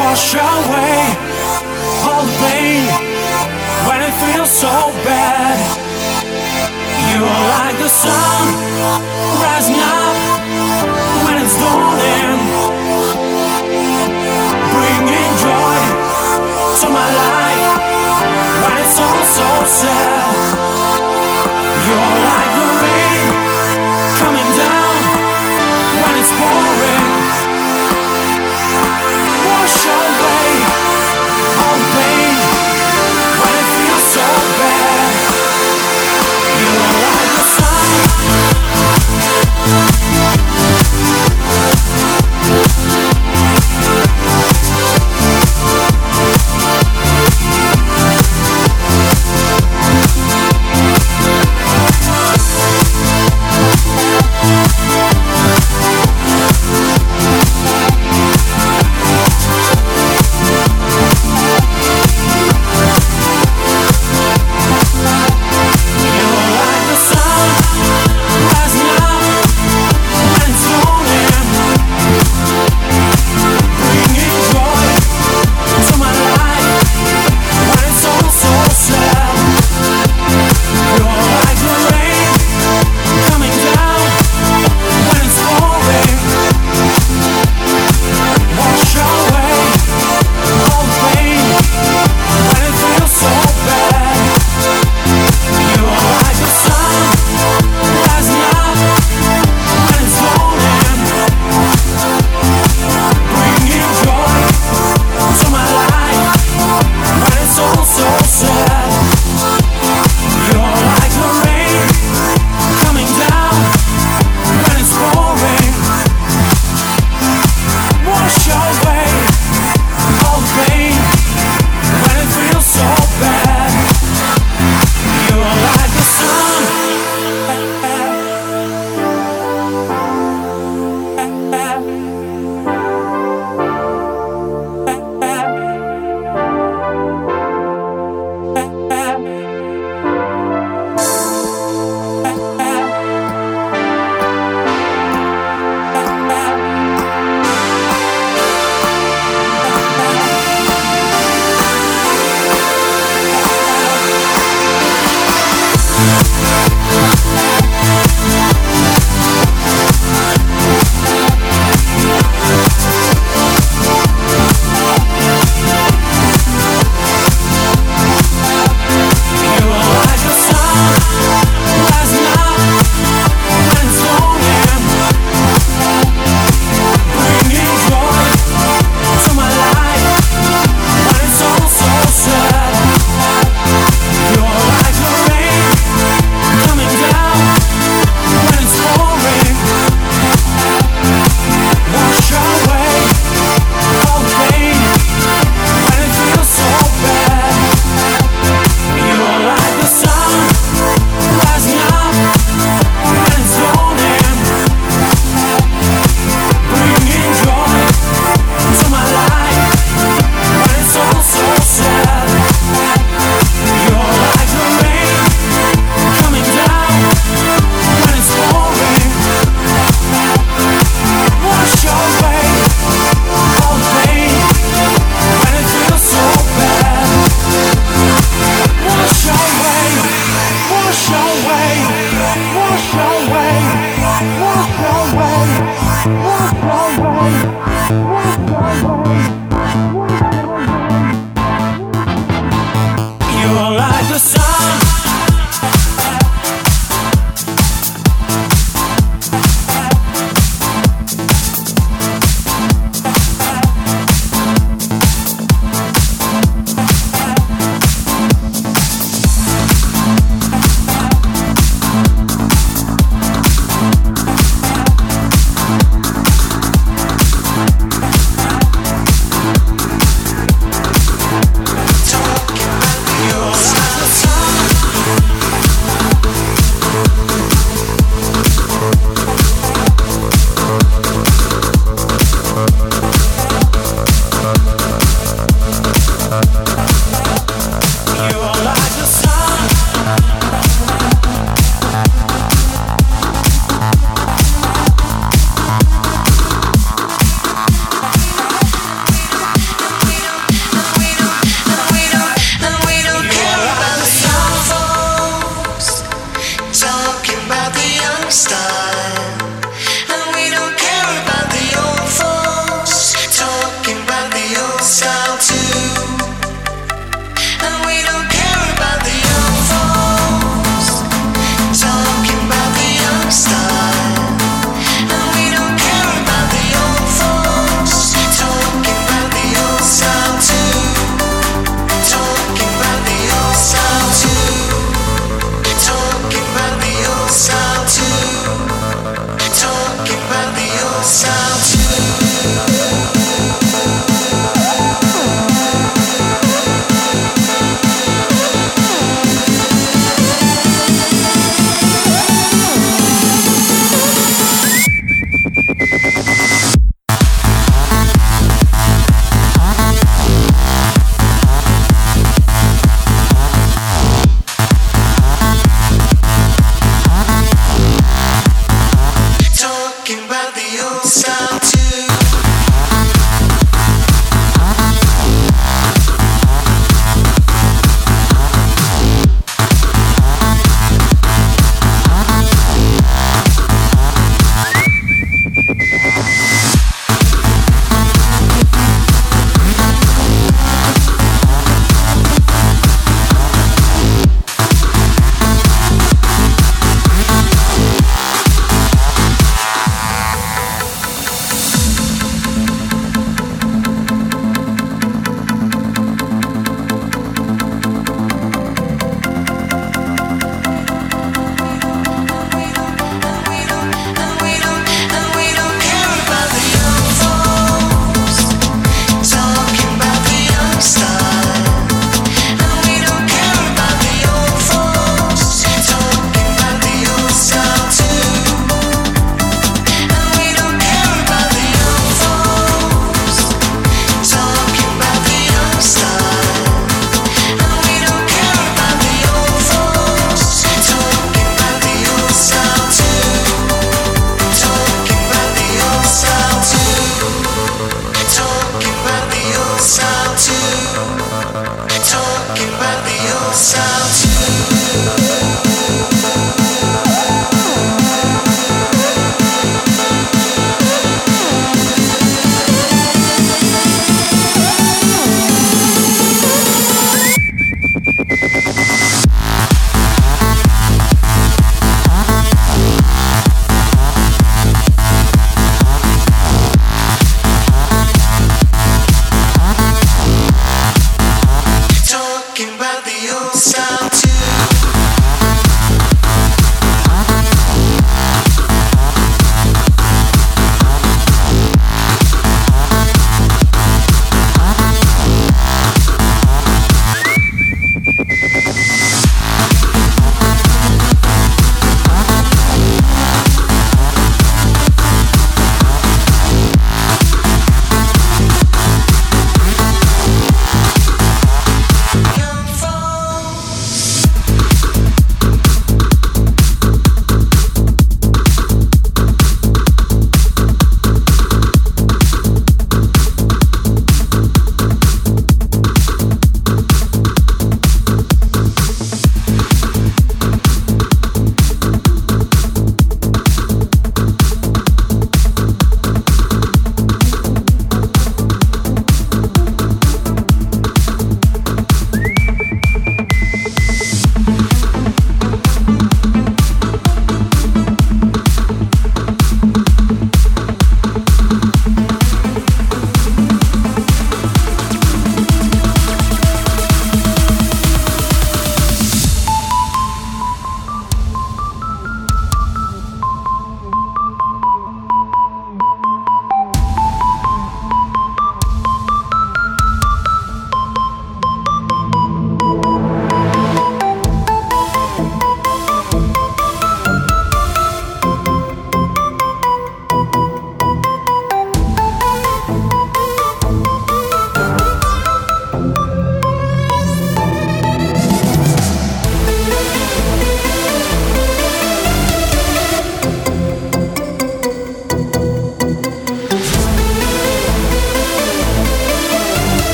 Wash away all the pain when it feels so bad. You're like the sun rising up when it's dawning, bringing joy to my life when it's all so sad. Thank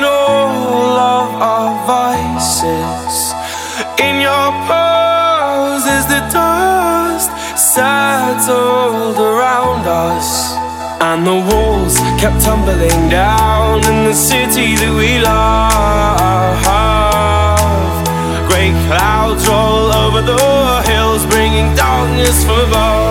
in all of our vices. In your poses, the dust settled around us. And the walls kept tumbling down in the city that we love. Great clouds roll over the hills, bringing darkness from above.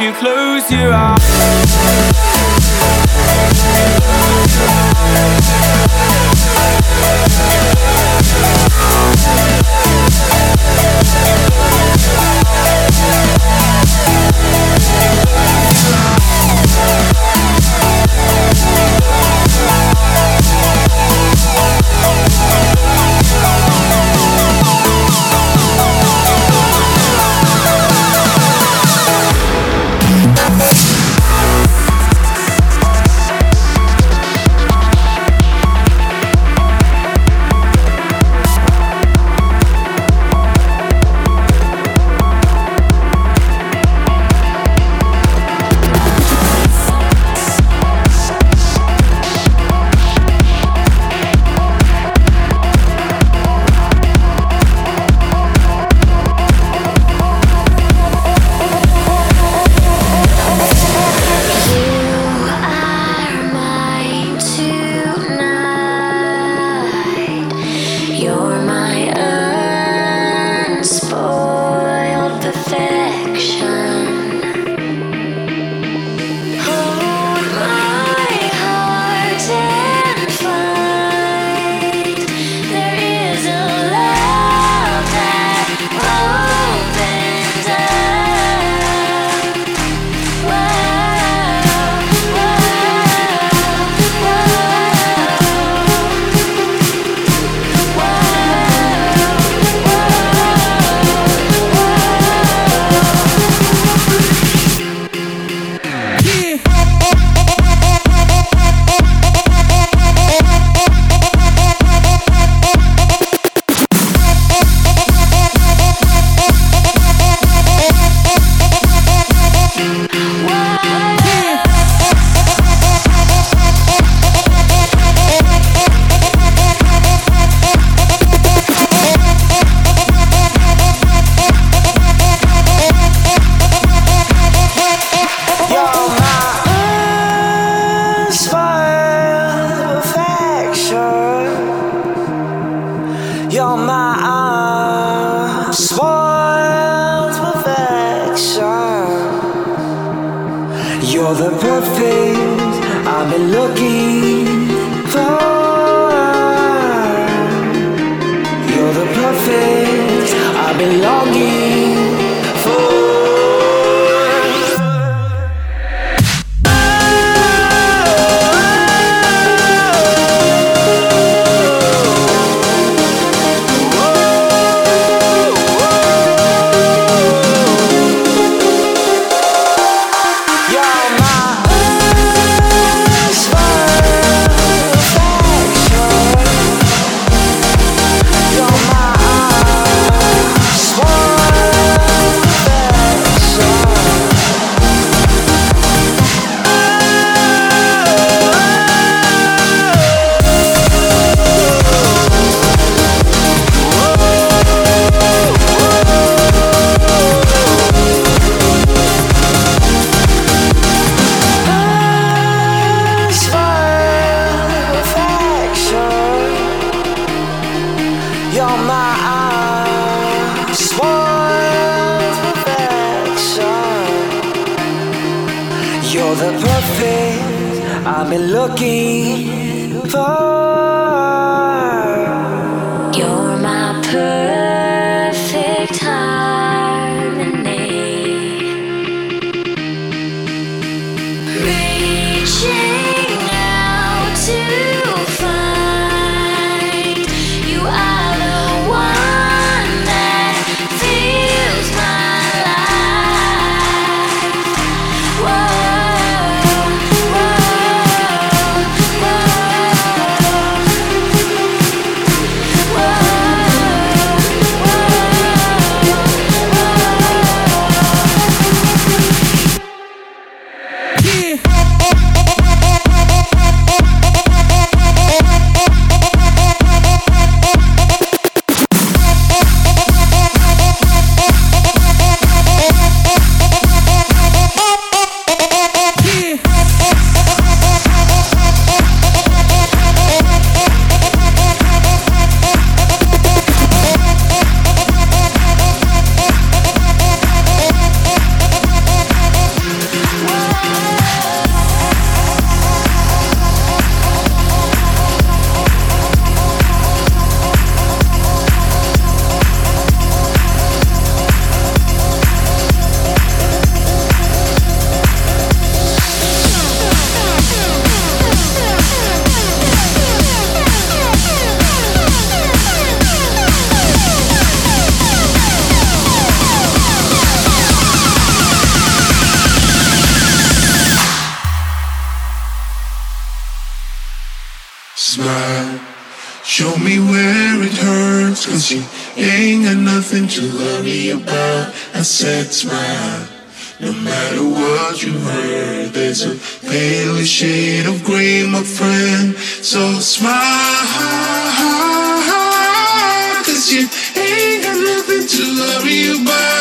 you close your eyes looking for to worry about. I said smile. No matter what you heard, there's a pale shade of gray, my friend. So smile, cause you ain't got nothing to worry about,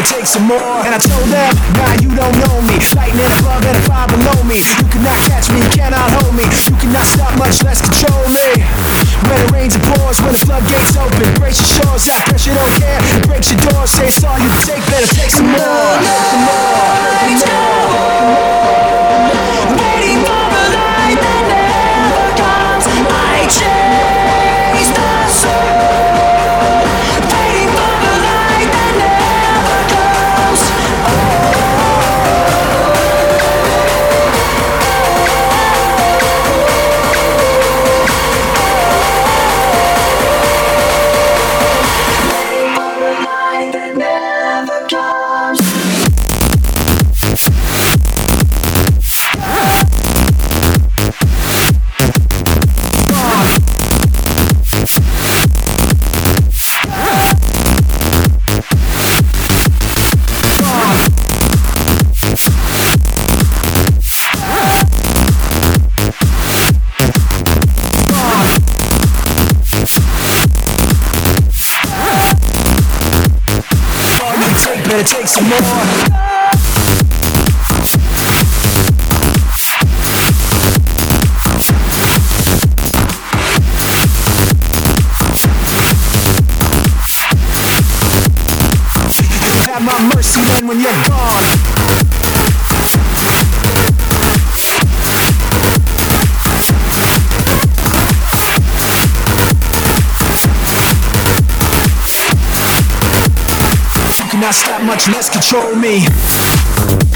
It takes some more, and I told them, why you gonna take some more. mercy, man, when you're gone. not stop much less control me.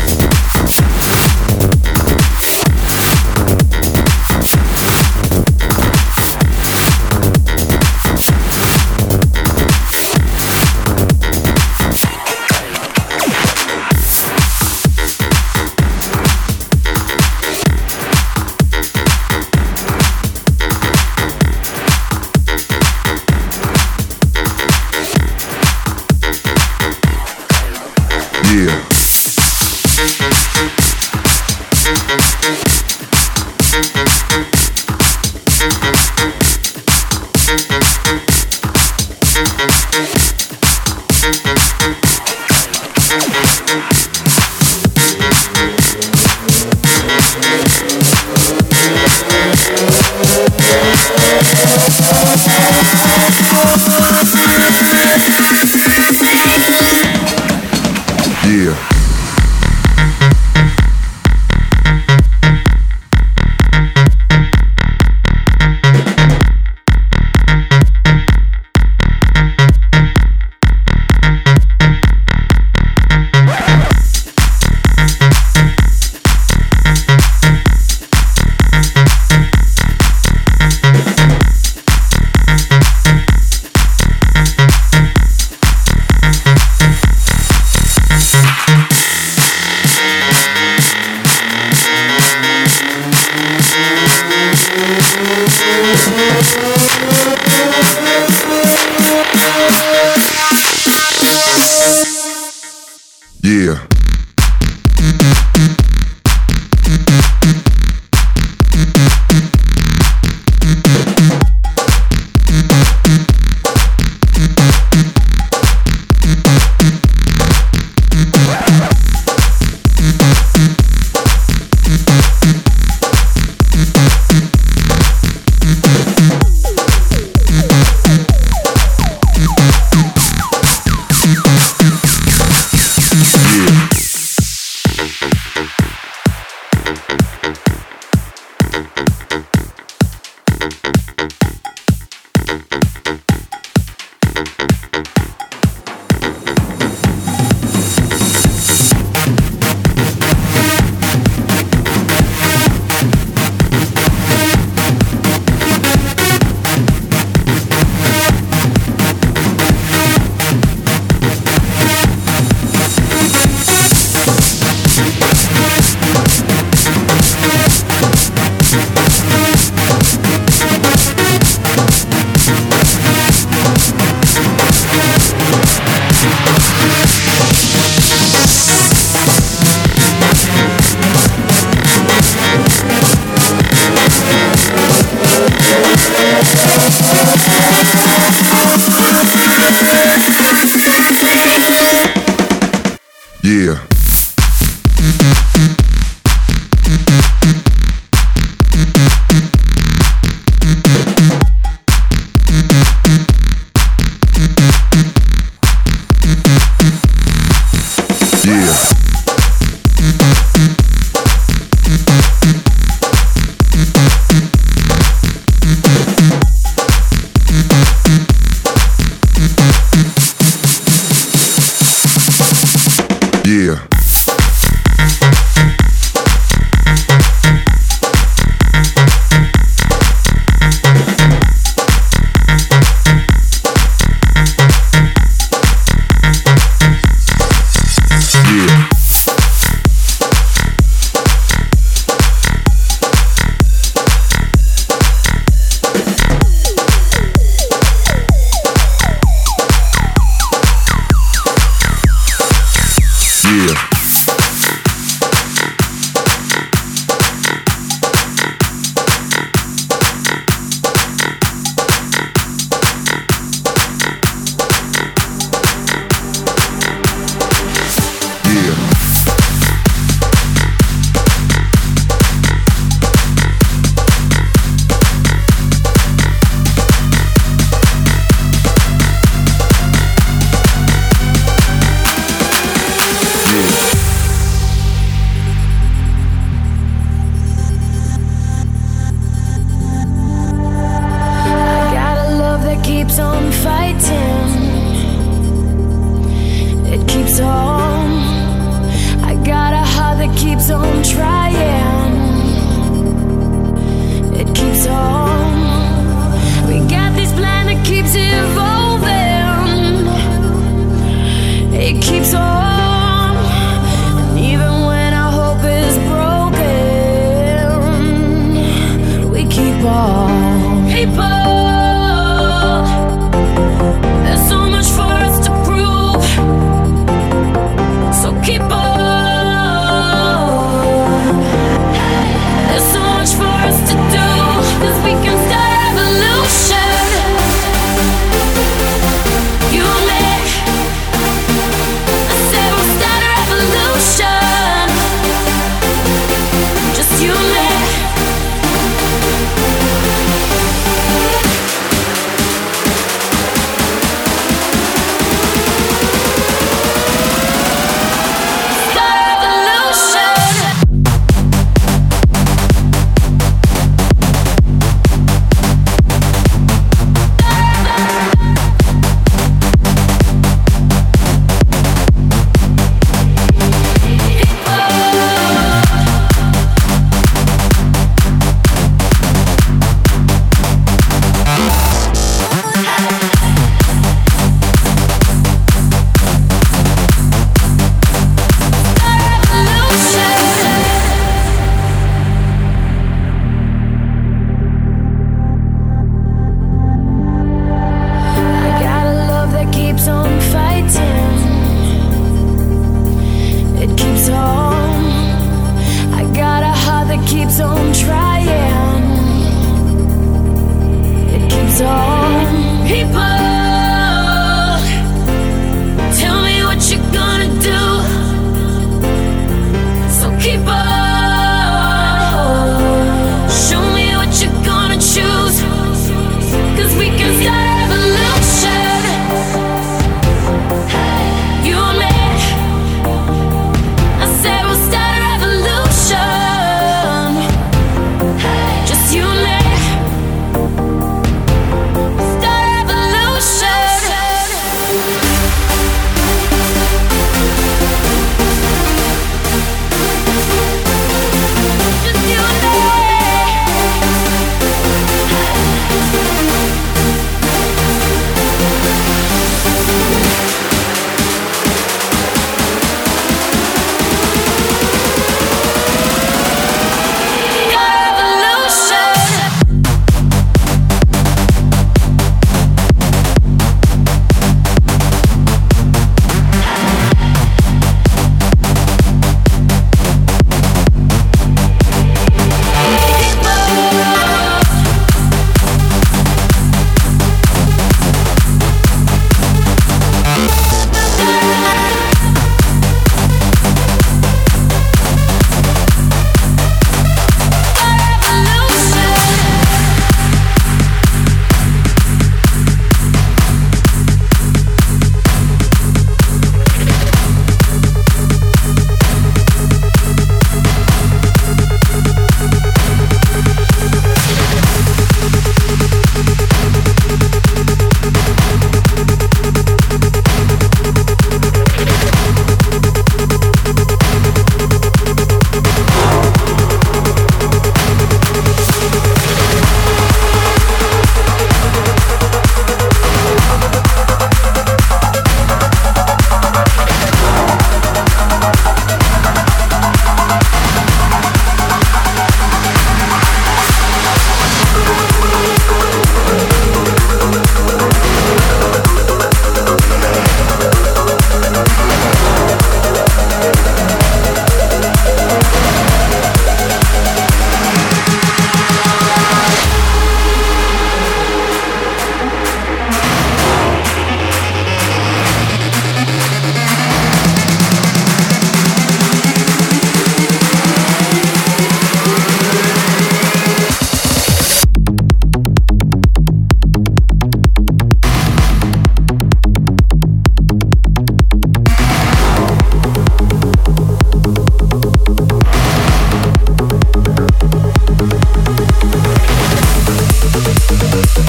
Thank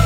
you.